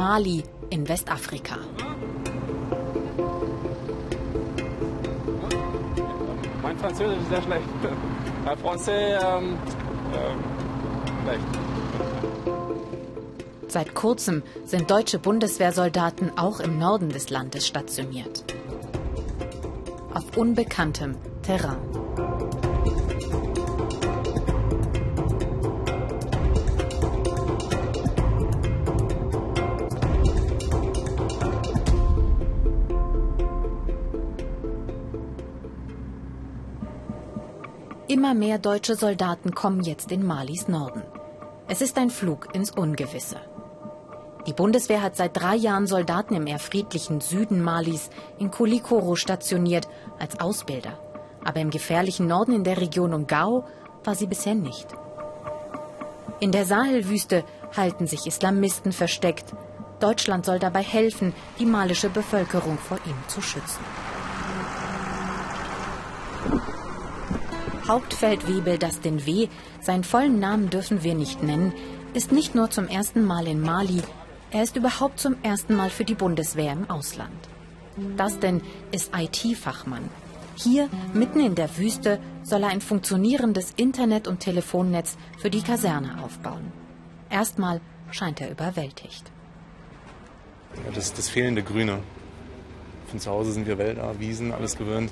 Mali in Westafrika. Mein Französisch ist sehr schlecht. Mein Français, ähm, ähm, schlecht. Seit kurzem sind deutsche Bundeswehrsoldaten auch im Norden des Landes stationiert. Auf unbekanntem Terrain. Immer mehr deutsche Soldaten kommen jetzt in Malis Norden. Es ist ein Flug ins Ungewisse. Die Bundeswehr hat seit drei Jahren Soldaten im eher friedlichen Süden Malis in Kulikoro stationiert als Ausbilder. Aber im gefährlichen Norden in der Region um Gao war sie bisher nicht. In der Sahelwüste halten sich Islamisten versteckt. Deutschland soll dabei helfen, die malische Bevölkerung vor ihm zu schützen. Hauptfeldwebel Dustin W., seinen vollen Namen dürfen wir nicht nennen, ist nicht nur zum ersten Mal in Mali, er ist überhaupt zum ersten Mal für die Bundeswehr im Ausland. Dustin ist IT-Fachmann. Hier, mitten in der Wüste, soll er ein funktionierendes Internet- und Telefonnetz für die Kaserne aufbauen. Erstmal scheint er überwältigt. Das, das fehlende Grüne. Von zu Hause sind wir Wälder, Wiesen, alles gewöhnt.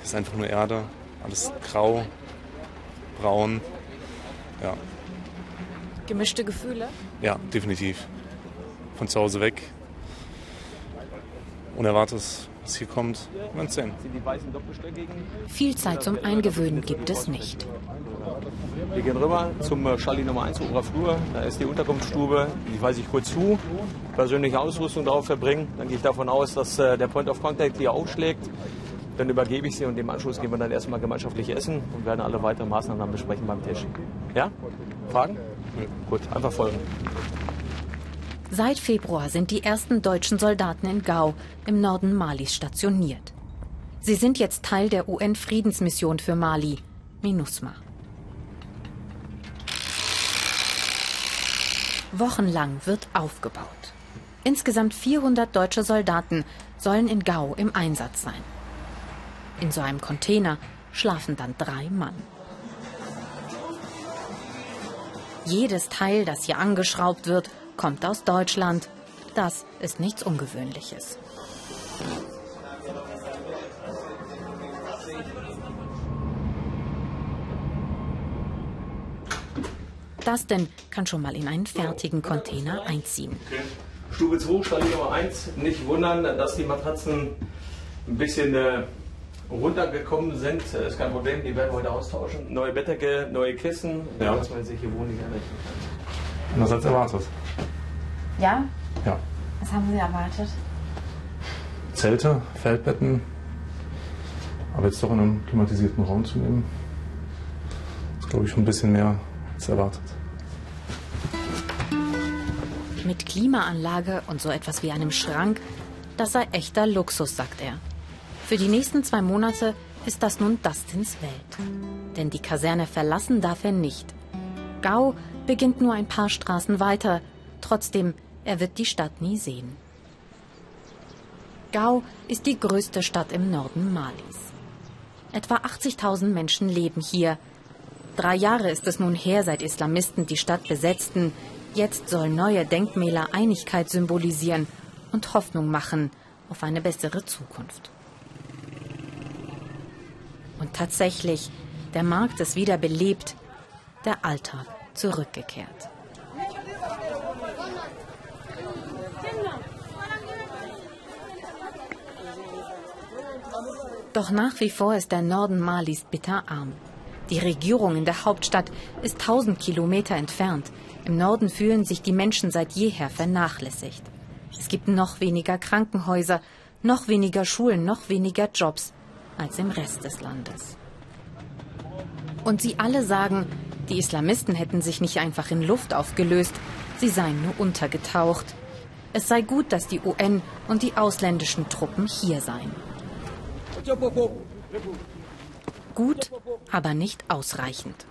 Das ist einfach nur Erde. Alles grau, braun. Ja. Gemischte Gefühle? Ja, definitiv. Von zu Hause weg. Unerwartetes, was hier kommt. Wir sehen. Viel Zeit zum Eingewöhnen gibt es nicht. Wir gehen rüber zum äh, Schalli Nummer 1 Oberer Flur. Da ist die Unterkunftsstube. Die weise ich kurz zu. Persönliche Ausrüstung darauf verbringen. Dann gehe ich davon aus, dass äh, der Point of Contact hier aufschlägt. Dann übergebe ich sie und im Anschluss gehen wir dann erstmal gemeinschaftlich essen und werden alle weiteren Maßnahmen dann besprechen beim Tisch. Ja? Fragen? Ja. Gut, einfach folgen. Seit Februar sind die ersten deutschen Soldaten in Gao im Norden Malis stationiert. Sie sind jetzt Teil der UN-Friedensmission für Mali, MINUSMA. Wochenlang wird aufgebaut. Insgesamt 400 deutsche Soldaten sollen in Gao im Einsatz sein. In so einem Container schlafen dann drei Mann. Jedes Teil, das hier angeschraubt wird, kommt aus Deutschland. Das ist nichts Ungewöhnliches. Das denn kann schon mal in einen fertigen Container einziehen. Stube 2, Stall Nummer 1. Nicht wundern, dass die Matratzen ein bisschen äh, runtergekommen sind. Ist kein Problem, die werden wir heute austauschen. Neue Bettdecke, neue Kissen, Ja. dass man sich hier wohnlich einrichten kann. Anders als erwartet. Ja? Ja. Was haben Sie erwartet? Zelte, Feldbetten. Aber jetzt doch in einem klimatisierten Raum zu nehmen, ist, glaube ich, schon ein bisschen mehr als erwartet. Mit Klimaanlage und so etwas wie einem Schrank, das sei echter Luxus, sagt er. Für die nächsten zwei Monate ist das nun Dustins Welt. Denn die Kaserne verlassen darf er nicht. Gao beginnt nur ein paar Straßen weiter. Trotzdem, er wird die Stadt nie sehen. Gao ist die größte Stadt im Norden Malis. Etwa 80.000 Menschen leben hier. Drei Jahre ist es nun her, seit Islamisten die Stadt besetzten. Jetzt sollen neue Denkmäler Einigkeit symbolisieren und Hoffnung machen auf eine bessere Zukunft. Und tatsächlich, der Markt ist wieder belebt, der Alltag zurückgekehrt. Doch nach wie vor ist der Norden Malis bitterarm. Die Regierung in der Hauptstadt ist 1000 Kilometer entfernt. Im Norden fühlen sich die Menschen seit jeher vernachlässigt. Es gibt noch weniger Krankenhäuser, noch weniger Schulen, noch weniger Jobs als im Rest des Landes. Und sie alle sagen, die Islamisten hätten sich nicht einfach in Luft aufgelöst, sie seien nur untergetaucht. Es sei gut, dass die UN und die ausländischen Truppen hier seien. Gut, aber nicht ausreichend.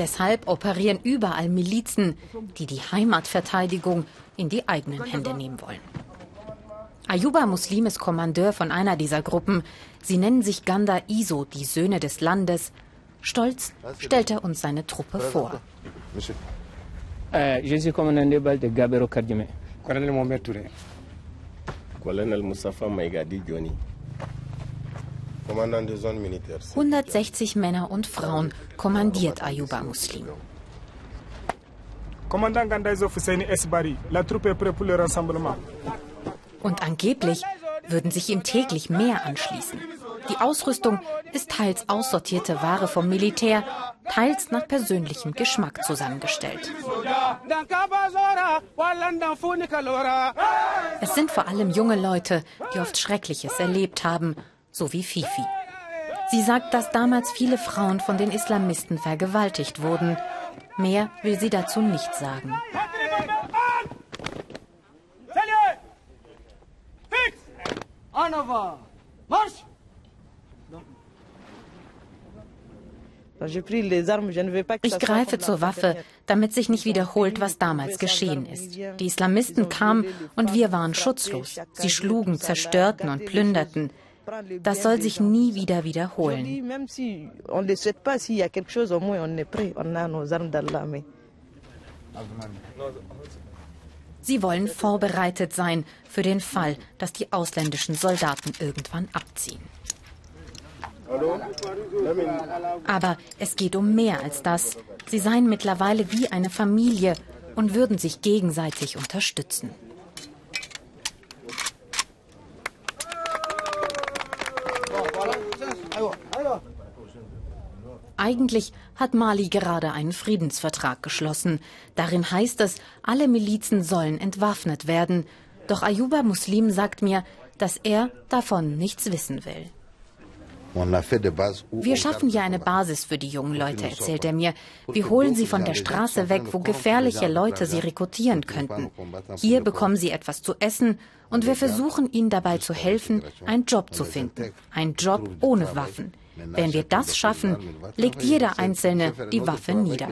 Deshalb operieren überall Milizen, die die Heimatverteidigung in die eigenen Hände nehmen wollen. Ayuba Muslim ist Kommandeur von einer dieser Gruppen. Sie nennen sich Ganda Iso, die Söhne des Landes. Stolz stellt er uns seine Truppe vor. Euh, je suis commandant 160 Männer und Frauen kommandiert Ayuba Muslim. Commandant Gandaizo Fusseini Esbari. La troupe est prête pour le rassemblement. Und angeblich würden sich ihm täglich mehr anschließen. Die Ausrüstung ist teils aussortierte Ware vom Militär, teils nach persönlichem Geschmack zusammengestellt. Es sind vor allem junge Leute, die oft Schreckliches erlebt haben, so wie Fifi. Sie sagt, dass damals viele Frauen von den Islamisten vergewaltigt wurden. Mehr will sie dazu nicht sagen. Ich greife zur Waffe, damit sich nicht wiederholt, was damals geschehen ist. Die Islamisten kamen und wir waren schutzlos. Sie schlugen, zerstörten und plünderten. Das soll sich nie wieder wiederholen. Sie wollen vorbereitet sein für den Fall, dass die ausländischen Soldaten irgendwann abziehen. Aber es geht um mehr als das. Sie seien mittlerweile wie eine Familie und würden sich gegenseitig unterstützen. Eigentlich hat Mali gerade einen Friedensvertrag geschlossen. Darin heißt es, alle Milizen sollen entwaffnet werden. Doch Ayuba Muslim sagt mir, dass er davon nichts wissen will. Wir schaffen hier eine Basis für die jungen Leute, erzählt er mir. Wir holen sie von der Straße weg, wo gefährliche Leute sie rekrutieren könnten. Hier bekommen sie etwas zu essen und wir versuchen ihnen dabei zu helfen, einen Job zu finden. Ein Job ohne Waffen. Wenn wir das schaffen, legt jeder Einzelne die Waffe nieder.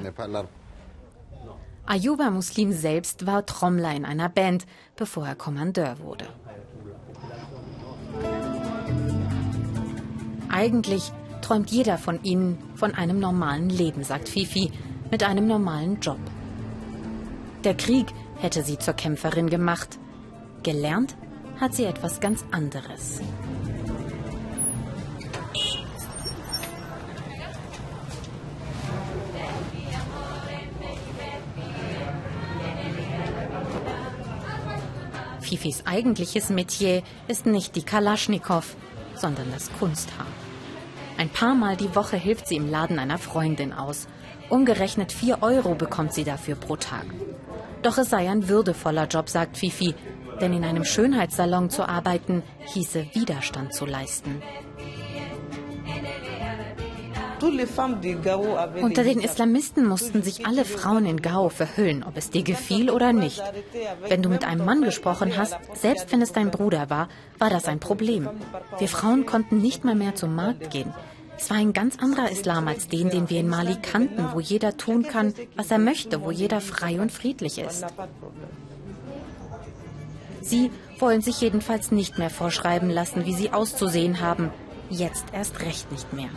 Ayuba Muslim selbst war Trommler in einer Band, bevor er Kommandeur wurde. Eigentlich träumt jeder von ihnen von einem normalen Leben, sagt Fifi, mit einem normalen Job. Der Krieg hätte sie zur Kämpferin gemacht. Gelernt hat sie etwas ganz anderes. Fifis eigentliches Metier ist nicht die Kalaschnikow, sondern das Kunsthaar. Ein paar Mal die Woche hilft sie im Laden einer Freundin aus. Umgerechnet vier Euro bekommt sie dafür pro Tag. Doch es sei ein würdevoller Job, sagt Fifi, denn in einem Schönheitssalon zu arbeiten, hieße Widerstand zu leisten. Unter den Islamisten mussten sich alle Frauen in Gao verhüllen, ob es dir gefiel oder nicht. Wenn du mit einem Mann gesprochen hast, selbst wenn es dein Bruder war, war das ein Problem. Wir Frauen konnten nicht mal mehr zum Markt gehen. Es war ein ganz anderer Islam als den, den wir in Mali kannten, wo jeder tun kann, was er möchte, wo jeder frei und friedlich ist. Sie wollen sich jedenfalls nicht mehr vorschreiben lassen, wie sie auszusehen haben. Jetzt erst recht nicht mehr.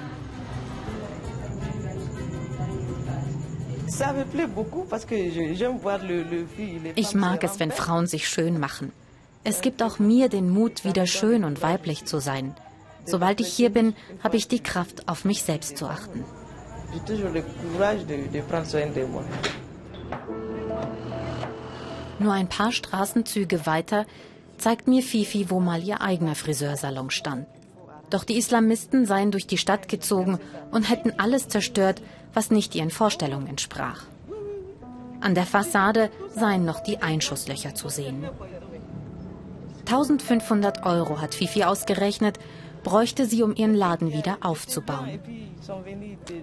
Ich mag es, wenn Frauen sich schön machen. Es gibt auch mir den Mut, wieder schön und weiblich zu sein. Sobald ich hier bin, habe ich die Kraft, auf mich selbst zu achten. Nur ein paar Straßenzüge weiter zeigt mir Fifi, wo mal ihr eigener Friseursalon stand. Doch die Islamisten seien durch die Stadt gezogen und hätten alles zerstört, was nicht ihren Vorstellungen entsprach. An der Fassade seien noch die Einschusslöcher zu sehen. 1500 Euro hat Fifi ausgerechnet, bräuchte sie, um ihren Laden wieder aufzubauen.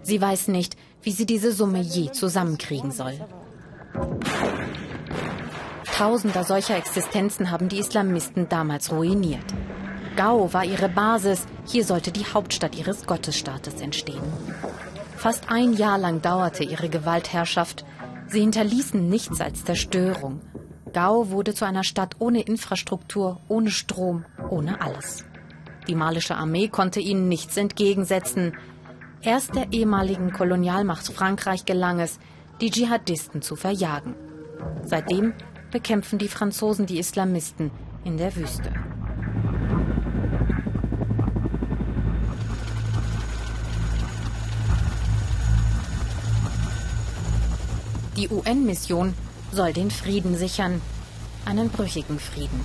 Sie weiß nicht, wie sie diese Summe je zusammenkriegen soll. Tausender solcher Existenzen haben die Islamisten damals ruiniert. Gao war ihre Basis, hier sollte die Hauptstadt ihres Gottesstaates entstehen. Fast ein Jahr lang dauerte ihre Gewaltherrschaft. Sie hinterließen nichts als Zerstörung. Gao wurde zu einer Stadt ohne Infrastruktur, ohne Strom, ohne alles. Die malische Armee konnte ihnen nichts entgegensetzen. Erst der ehemaligen Kolonialmacht Frankreich gelang es, die Dschihadisten zu verjagen. Seitdem bekämpfen die Franzosen die Islamisten in der Wüste. Die UN-Mission soll den Frieden sichern, einen brüchigen Frieden.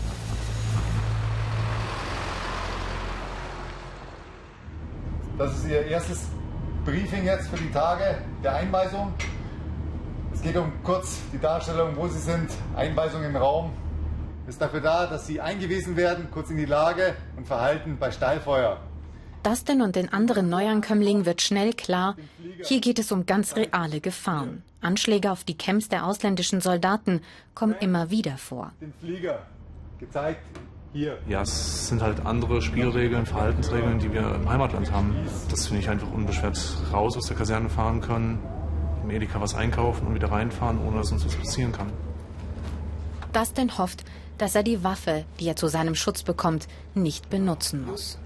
Das ist Ihr erstes Briefing jetzt für die Tage der Einweisung. Es geht um kurz die Darstellung, wo Sie sind, Einweisung im Raum. Ist dafür da, dass Sie eingewiesen werden, kurz in die Lage und Verhalten bei Steilfeuer. Dustin und den anderen Neuankömmlingen wird schnell klar, hier geht es um ganz reale Gefahren. Anschläge auf die Camps der ausländischen Soldaten kommen immer wieder vor. Den Flieger gezeigt hier. Ja, es sind halt andere Spielregeln, Verhaltensregeln, die wir im Heimatland haben. Das finde ich einfach unbeschwert raus aus der Kaserne fahren können, im Edeka was einkaufen und wieder reinfahren, ohne dass uns was passieren kann. Dustin hofft, dass er die Waffe, die er zu seinem Schutz bekommt, nicht benutzen muss.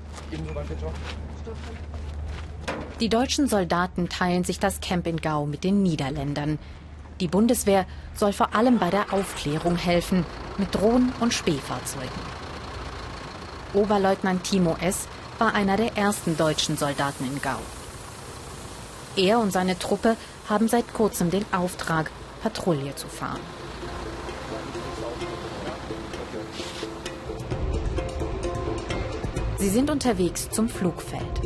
Die deutschen Soldaten teilen sich das Camp in Gau mit den Niederländern. Die Bundeswehr soll vor allem bei der Aufklärung helfen, mit Drohnen und Spähfahrzeugen. Oberleutnant Timo S. war einer der ersten deutschen Soldaten in Gau. Er und seine Truppe haben seit kurzem den Auftrag, Patrouille zu fahren. Sie sind unterwegs zum Flugfeld.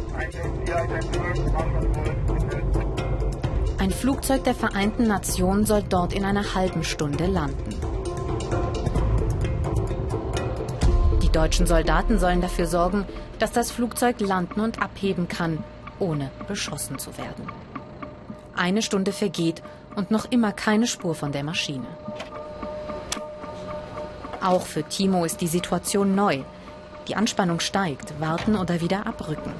Ein Flugzeug der Vereinten Nationen soll dort in einer halben Stunde landen. Die deutschen Soldaten sollen dafür sorgen, dass das Flugzeug landen und abheben kann, ohne beschossen zu werden. Eine Stunde vergeht und noch immer keine Spur von der Maschine. Auch für Timo ist die Situation neu. Die Anspannung steigt, warten oder wieder abrücken.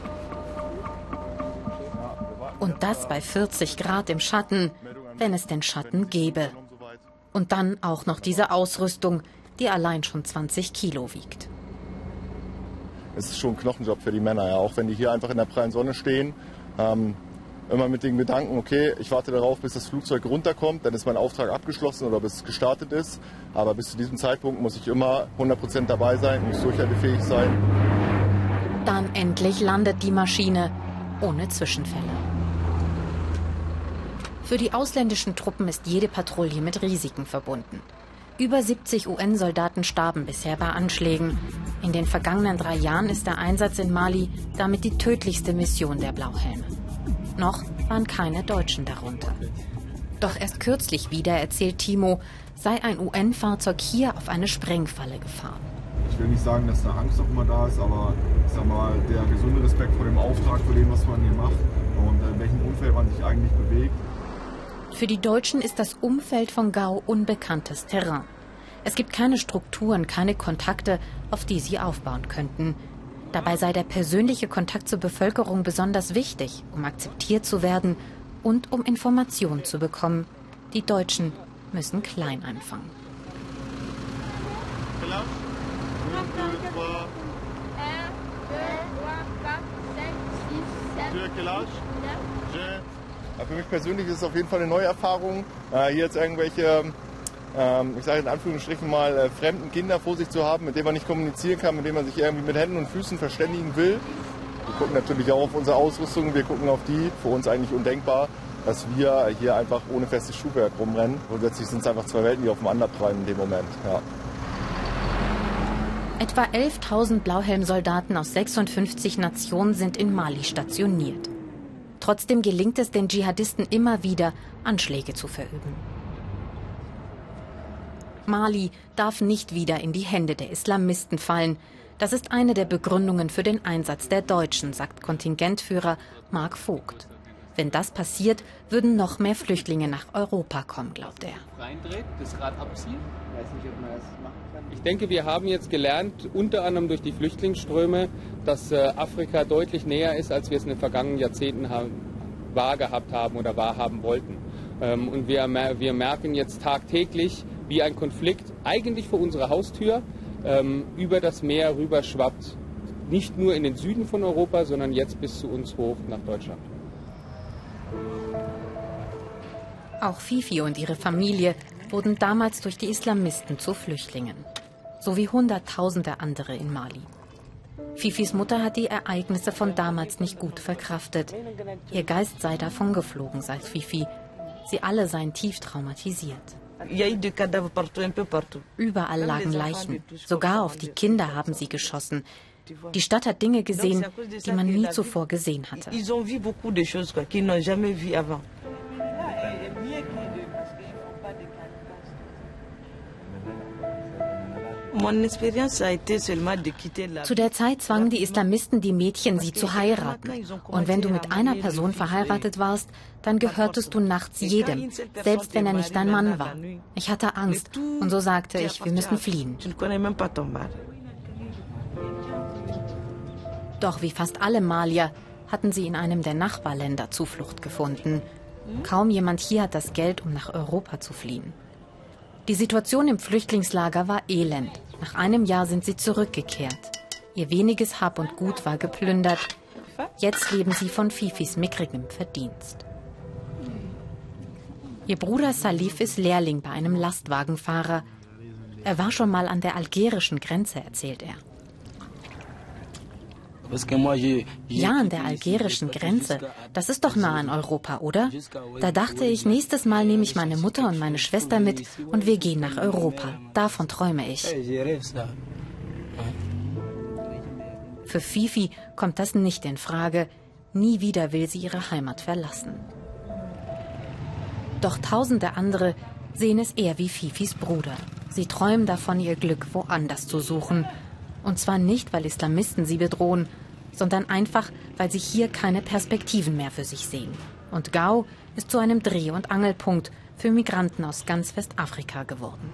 Und das bei 40 Grad im Schatten, wenn es den Schatten gäbe. Und dann auch noch diese Ausrüstung, die allein schon 20 Kilo wiegt. Es ist schon ein Knochenjob für die Männer, ja. auch wenn die hier einfach in der prallen Sonne stehen. Ähm, immer mit dem Gedanken, okay, ich warte darauf, bis das Flugzeug runterkommt, dann ist mein Auftrag abgeschlossen oder bis es gestartet ist. Aber bis zu diesem Zeitpunkt muss ich immer 100% dabei sein, muss durchhaltefähig sein. Dann endlich landet die Maschine ohne Zwischenfälle. Für die ausländischen Truppen ist jede Patrouille mit Risiken verbunden. Über 70 UN-Soldaten starben bisher bei Anschlägen. In den vergangenen drei Jahren ist der Einsatz in Mali damit die tödlichste Mission der Blauhelme. Noch waren keine Deutschen darunter. Doch erst kürzlich wieder, erzählt Timo, sei ein UN-Fahrzeug hier auf eine Sprengfalle gefahren. Ich will nicht sagen, dass da Angst auch immer da ist, aber ich sag mal, der gesunde Respekt vor dem Auftrag, vor dem, was man hier macht und in welchem Umfeld man sich eigentlich bewegt. Für die Deutschen ist das Umfeld von Gau unbekanntes Terrain. Es gibt keine Strukturen, keine Kontakte, auf die sie aufbauen könnten. Dabei sei der persönliche Kontakt zur Bevölkerung besonders wichtig, um akzeptiert zu werden und um Informationen zu bekommen. Die Deutschen müssen klein anfangen. Für mich persönlich ist es auf jeden Fall eine neue Erfahrung, äh, hier jetzt irgendwelche ähm, ich sage in Anführungsstrichen mal, äh, fremden Kinder vor sich zu haben, mit denen man nicht kommunizieren kann, mit denen man sich irgendwie mit Händen und Füßen verständigen will. Wir gucken natürlich auch auf unsere Ausrüstung, wir gucken auf die, für uns eigentlich undenkbar, dass wir hier einfach ohne festes Schuhwerk rumrennen. Grundsätzlich sind es einfach zwei Welten, die aufeinanderprallen in dem Moment. Ja. Etwa 11.000 Blauhelmsoldaten aus 56 Nationen sind in Mali stationiert. Trotzdem gelingt es den Dschihadisten immer wieder, Anschläge zu verüben. Mali darf nicht wieder in die Hände der Islamisten fallen. Das ist eine der Begründungen für den Einsatz der Deutschen, sagt Kontingentführer Mark Vogt. Wenn das passiert, würden noch mehr Flüchtlinge nach Europa kommen, glaubt er. Ich denke, wir haben jetzt gelernt, unter anderem durch die Flüchtlingsströme, dass äh, Afrika deutlich näher ist, als wir es in den vergangenen Jahrzehnten wahrgehabt haben oder wahrhaben wollten. Ähm, und wir merken jetzt tagtäglich, wie ein Konflikt eigentlich vor unserer Haustür ähm, über das Meer rüber schwappt. Nicht nur in den Süden von Europa, sondern jetzt bis zu uns hoch nach Deutschland. Auch Fifi und ihre Familie wurden damals durch die Islamisten zu Flüchtlingen. So wie Hunderttausende andere in Mali. Fifis Mutter hat die Ereignisse von damals nicht gut verkraftet. Ihr Geist sei davongeflogen, sagt Fifi. Sie alle seien tief traumatisiert. Überall lagen Leichen. Sogar auf die Kinder haben sie geschossen. Die Stadt hat Dinge gesehen, die man nie zuvor gesehen hatte. Zu der Zeit zwangen die Islamisten die Mädchen, sie zu heiraten. Und wenn du mit einer Person verheiratet warst, dann gehörtest du nachts jedem, selbst wenn er nicht dein Mann war. Ich hatte Angst und so sagte ich, wir müssen fliehen. Doch wie fast alle Malier hatten sie in einem der Nachbarländer Zuflucht gefunden. Kaum jemand hier hat das Geld, um nach Europa zu fliehen. Die Situation im Flüchtlingslager war elend. Nach einem Jahr sind sie zurückgekehrt. Ihr weniges Hab und Gut war geplündert. Jetzt leben sie von Fifis mickrigem Verdienst. Ihr Bruder Salif ist Lehrling bei einem Lastwagenfahrer. Er war schon mal an der algerischen Grenze, erzählt er. Ja, an der algerischen Grenze. Das ist doch nah an Europa, oder? Da dachte ich, nächstes Mal nehme ich meine Mutter und meine Schwester mit und wir gehen nach Europa. Davon träume ich. Für Fifi kommt das nicht in Frage. Nie wieder will sie ihre Heimat verlassen. Doch tausende andere sehen es eher wie Fifis Bruder. Sie träumen davon, ihr Glück woanders zu suchen. Und zwar nicht, weil Islamisten sie bedrohen, sondern einfach, weil sie hier keine Perspektiven mehr für sich sehen. Und Gao ist zu einem Dreh- und Angelpunkt für Migranten aus ganz Westafrika geworden.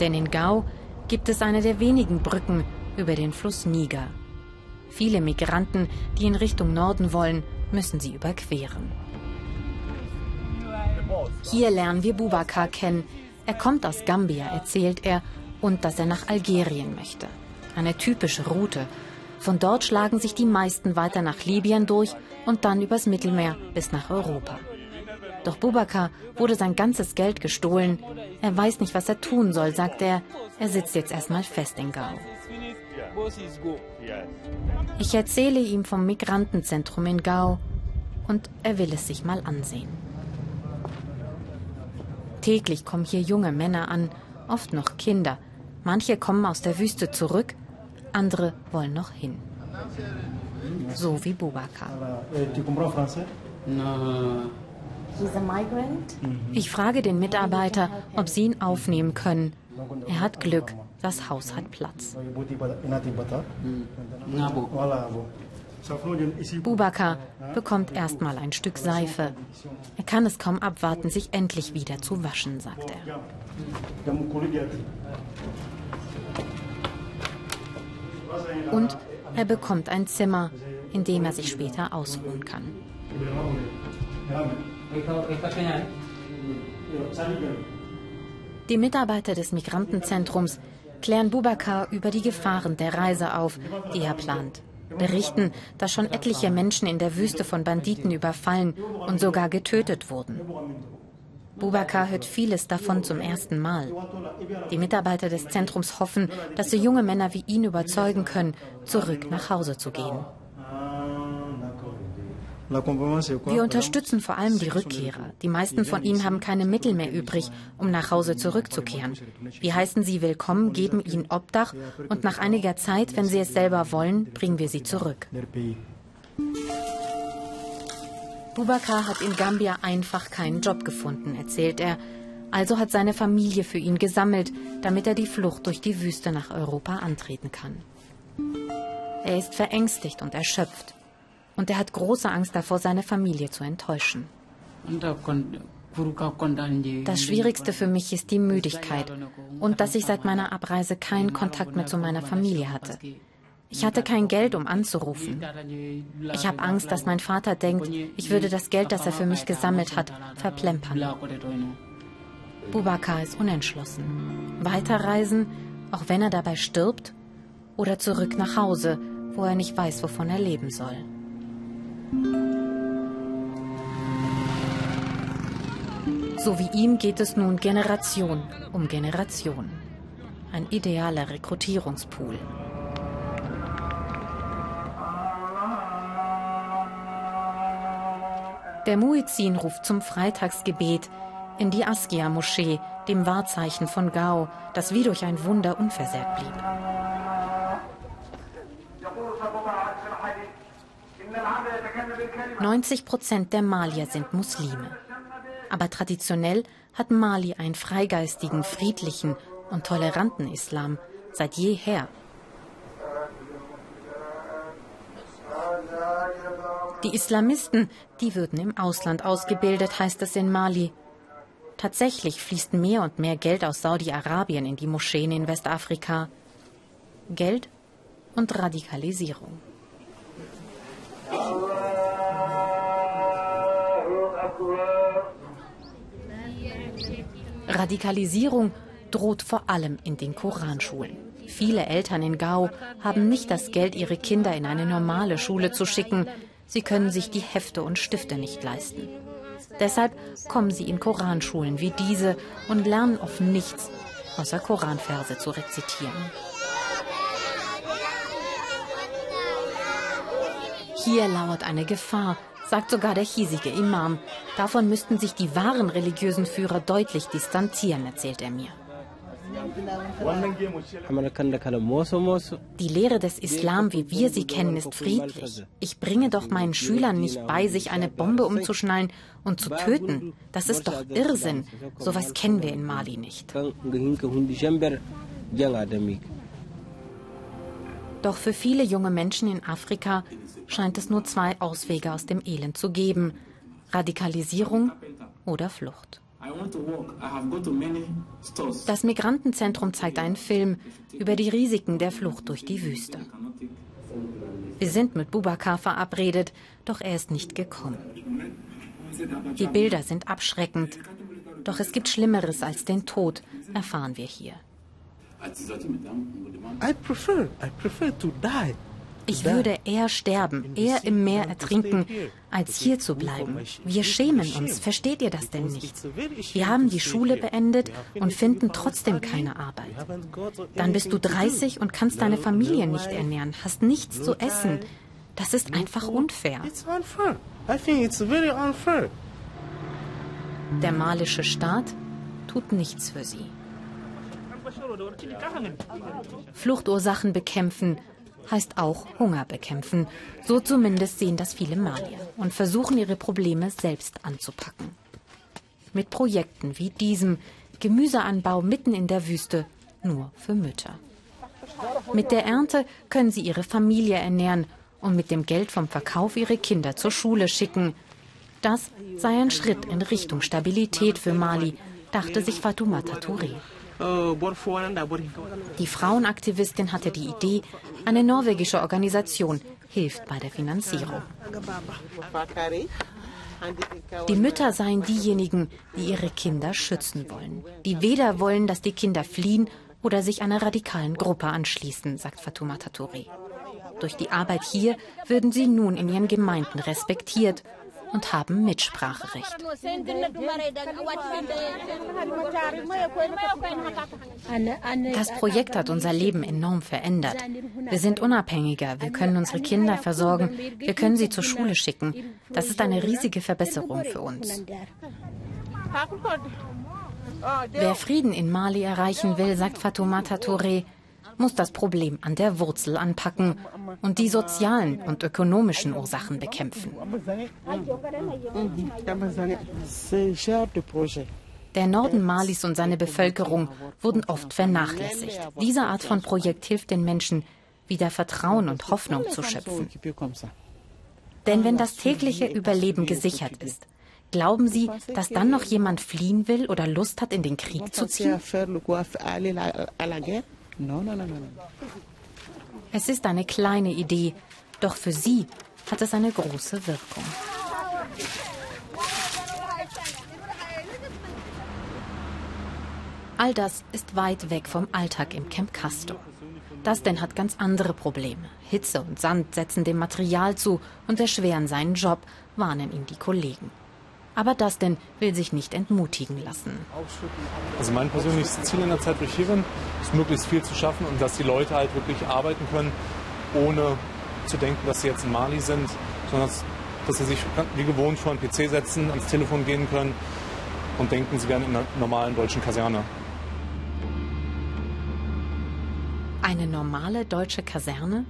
Denn in Gao gibt es eine der wenigen Brücken über den Fluss Niger. Viele Migranten, die in Richtung Norden wollen, müssen sie überqueren. Hier lernen wir Bubakar kennen. Er kommt aus Gambia, erzählt er, und dass er nach Algerien möchte. Eine typische Route. Von dort schlagen sich die meisten weiter nach Libyen durch und dann übers Mittelmeer bis nach Europa. Doch Bubakar wurde sein ganzes Geld gestohlen. Er weiß nicht, was er tun soll, sagt er. Er sitzt jetzt erstmal fest in Gao. Ich erzähle ihm vom Migrantenzentrum in Gao und er will es sich mal ansehen. Täglich kommen hier junge Männer an, oft noch Kinder. Manche kommen aus der Wüste zurück, andere wollen noch hin. So wie Boubacar. Ich frage den Mitarbeiter, ob sie ihn aufnehmen können. Er hat Glück, das Haus hat Platz. Bubakar bekommt erstmal ein Stück Seife. Er kann es kaum abwarten, sich endlich wieder zu waschen, sagt er. Und er bekommt ein Zimmer, in dem er sich später ausruhen kann. Die Mitarbeiter des Migrantenzentrums klären Bubakar über die Gefahren der Reise auf, die er plant. Berichten, dass schon etliche Menschen in der Wüste von Banditen überfallen und sogar getötet wurden. Bubakar hört vieles davon zum ersten Mal. Die Mitarbeiter des Zentrums hoffen, dass sie junge Männer wie ihn überzeugen können, zurück nach Hause zu gehen. Wir unterstützen vor allem die Rückkehrer. Die meisten von ihnen haben keine Mittel mehr übrig, um nach Hause zurückzukehren. Wir heißen sie willkommen, geben ihnen Obdach und nach einiger Zeit, wenn sie es selber wollen, bringen wir sie zurück. Bubakar hat in Gambia einfach keinen Job gefunden, erzählt er. Also hat seine Familie für ihn gesammelt, damit er die Flucht durch die Wüste nach Europa antreten kann. Er ist verängstigt und erschöpft. Und er hat große Angst davor, seine Familie zu enttäuschen. Das Schwierigste für mich ist die Müdigkeit und dass ich seit meiner Abreise keinen Kontakt mehr zu meiner Familie hatte. Ich hatte kein Geld, um anzurufen. Ich habe Angst, dass mein Vater denkt, ich würde das Geld, das er für mich gesammelt hat, verplempern. Bubakar ist unentschlossen. Weiterreisen, auch wenn er dabei stirbt? Oder zurück nach Hause, wo er nicht weiß, wovon er leben soll? So wie ihm geht es nun Generation um Generation. Ein idealer Rekrutierungspool. Der Muezzin ruft zum Freitagsgebet in die Askia-Moschee, dem Wahrzeichen von Gao, das wie durch ein Wunder unversehrt blieb. 90 Prozent der Malier sind Muslime. Aber traditionell hat Mali einen freigeistigen, friedlichen und toleranten Islam seit jeher. Die Islamisten, die würden im Ausland ausgebildet, heißt es in Mali. Tatsächlich fließt mehr und mehr Geld aus Saudi-Arabien in die Moscheen in Westafrika. Geld und Radikalisierung. Radikalisierung droht vor allem in den Koranschulen. Viele Eltern in Gao haben nicht das Geld, ihre Kinder in eine normale Schule zu schicken. Sie können sich die Hefte und Stifte nicht leisten. Deshalb kommen sie in Koranschulen wie diese und lernen oft nichts, außer Koranverse zu rezitieren. Hier lauert eine Gefahr, sagt sogar der hiesige Imam. Davon müssten sich die wahren religiösen Führer deutlich distanzieren, erzählt er mir. Die Lehre des Islam, wie wir sie kennen, ist friedlich. Ich bringe doch meinen Schülern nicht bei, sich eine Bombe umzuschnallen und zu töten. Das ist doch Irrsinn. Sowas kennen wir in Mali nicht. Doch für viele junge Menschen in Afrika scheint es nur zwei Auswege aus dem Elend zu geben. Radikalisierung oder Flucht. Das Migrantenzentrum zeigt einen Film über die Risiken der Flucht durch die Wüste. Wir sind mit Bubakar verabredet, doch er ist nicht gekommen. Die Bilder sind abschreckend, doch es gibt Schlimmeres als den Tod, erfahren wir hier. I prefer, I prefer to die. Ich würde eher sterben, eher im Meer ertrinken, als hier zu bleiben. Wir schämen uns, versteht ihr das denn nicht? Wir haben die Schule beendet und finden trotzdem keine Arbeit. Dann bist du 30 und kannst deine Familie nicht ernähren, hast nichts zu essen. Das ist einfach unfair. Der malische Staat tut nichts für sie. Fluchtursachen bekämpfen, heißt auch Hunger bekämpfen. So zumindest sehen das viele Malier und versuchen ihre Probleme selbst anzupacken. Mit Projekten wie diesem Gemüseanbau mitten in der Wüste nur für Mütter. Mit der Ernte können sie ihre Familie ernähren und mit dem Geld vom Verkauf ihre Kinder zur Schule schicken. Das sei ein Schritt in Richtung Stabilität für Mali, dachte sich Fatoumata Touré. Die Frauenaktivistin hatte die Idee, eine norwegische Organisation hilft bei der Finanzierung. Die Mütter seien diejenigen, die ihre Kinder schützen wollen, die weder wollen, dass die Kinder fliehen oder sich einer radikalen Gruppe anschließen, sagt Fatoumata Touré. Durch die Arbeit hier würden sie nun in ihren Gemeinden respektiert und haben Mitspracherecht. Das Projekt hat unser Leben enorm verändert. Wir sind unabhängiger, wir können unsere Kinder versorgen, wir können sie zur Schule schicken. Das ist eine riesige Verbesserung für uns. Wer Frieden in Mali erreichen will, sagt Fatoumata Touré, muss das Problem an der Wurzel anpacken und die sozialen und ökonomischen Ursachen bekämpfen. Der Norden Malis und seine Bevölkerung wurden oft vernachlässigt. Diese Art von Projekt hilft den Menschen, wieder Vertrauen und Hoffnung zu schöpfen. Denn wenn das tägliche Überleben gesichert ist, glauben Sie, dass dann noch jemand fliehen will oder Lust hat, in den Krieg zu ziehen? No, no, no, no, no. Es ist eine kleine Idee, doch für sie hat es eine große Wirkung. All das ist weit weg vom Alltag im Camp Castor. Das denn hat ganz andere Probleme. Hitze und Sand setzen dem Material zu und erschweren seinen Job, warnen ihm die Kollegen. Aber das denn will sich nicht entmutigen lassen. Also mein persönliches Ziel in der Zeit, wo ich hier bin, ist möglichst viel zu schaffen und dass die Leute halt wirklich arbeiten können, ohne zu denken, dass sie jetzt in Mali sind, sondern dass sie sich wie gewohnt vor den PC setzen, ans Telefon gehen können und denken, sie wären in einer normalen deutschen Kaserne. Eine normale deutsche Kaserne?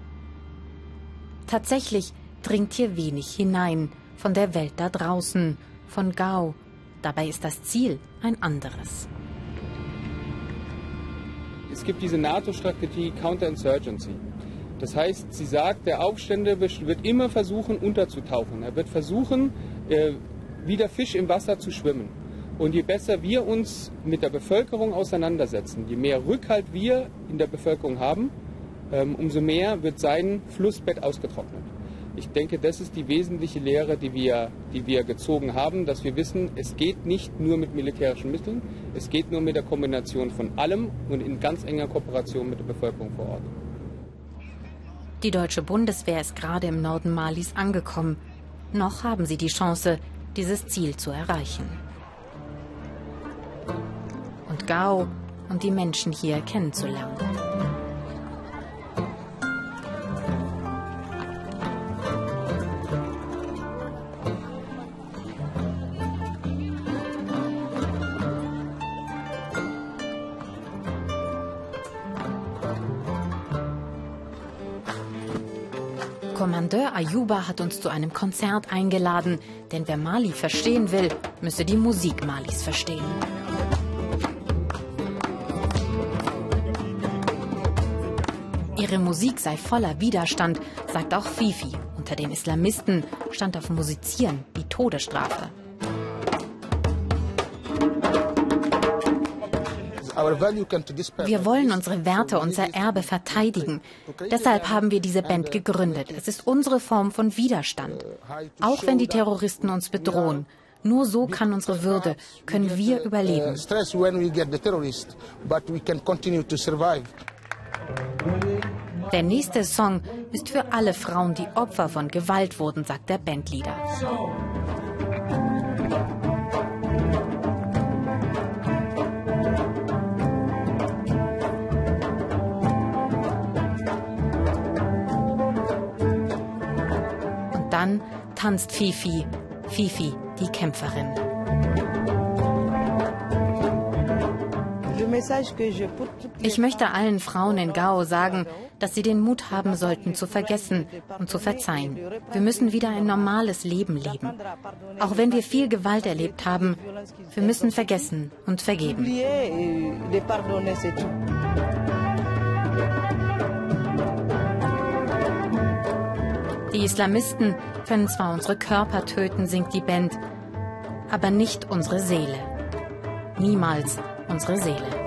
Tatsächlich dringt hier wenig hinein von der Welt da draußen, von Gao. Dabei ist das Ziel ein anderes. Es gibt diese NATO-Strategie Counterinsurgency. Das heißt, sie sagt, der Aufstände wird immer versuchen, unterzutauchen. Er wird versuchen, äh, wie der Fisch im Wasser zu schwimmen. Und je besser wir uns mit der Bevölkerung auseinandersetzen, je mehr Rückhalt wir in der Bevölkerung haben, ähm, umso mehr wird sein Flussbett ausgetrocknet. Ich denke, das ist die wesentliche Lehre, die wir, die wir gezogen haben, dass wir wissen, es geht nicht nur mit militärischen Mitteln, es geht nur mit der Kombination von allem und in ganz enger Kooperation mit der Bevölkerung vor Ort. Die deutsche Bundeswehr ist gerade im Norden Malis angekommen. Noch haben sie die Chance, dieses Ziel zu erreichen. Und Gao und die Menschen hier kennenzulernen. Kommandeur Ayuba hat uns zu einem Konzert eingeladen, denn wer Mali verstehen will, müsse die Musik Malis verstehen. Ihre Musik sei voller Widerstand, sagt auch Fifi. Unter den Islamisten stand auf Musizieren die Todesstrafe. Wir wollen unsere Werte, unser Erbe verteidigen. Deshalb haben wir diese Band gegründet. Es ist unsere Form von Widerstand. Auch wenn die Terroristen uns bedrohen. Nur so kann unsere Würde, können wir überleben. Der nächste Song ist für alle Frauen, die Opfer von Gewalt wurden, sagt der Bandleader. Dann tanzt Fifi, Fifi, die Kämpferin. Ich möchte allen Frauen in Gao sagen, dass sie den Mut haben sollten, zu vergessen und zu verzeihen. Wir müssen wieder ein normales Leben leben. Auch wenn wir viel Gewalt erlebt haben, wir müssen vergessen und vergeben. Die Islamisten können zwar unsere Körper töten, singt die Band, aber nicht unsere Seele. Niemals unsere Seele.